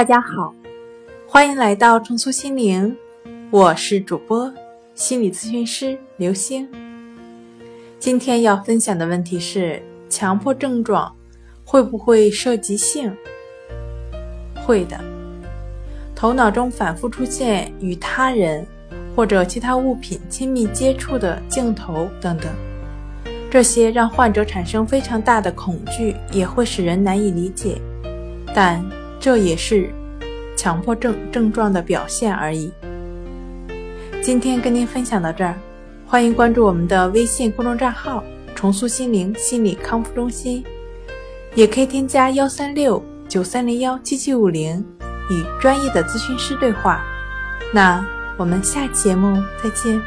大家好，欢迎来到重塑心灵，我是主播心理咨询师刘星。今天要分享的问题是：强迫症状会不会涉及性？会的。头脑中反复出现与他人或者其他物品亲密接触的镜头等等，这些让患者产生非常大的恐惧，也会使人难以理解。但这也是强迫症症状的表现而已。今天跟您分享到这儿，欢迎关注我们的微信公众账号“重塑心灵心理康复中心”，也可以添加幺三六九三零幺七七五零与专业的咨询师对话。那我们下期节目再见。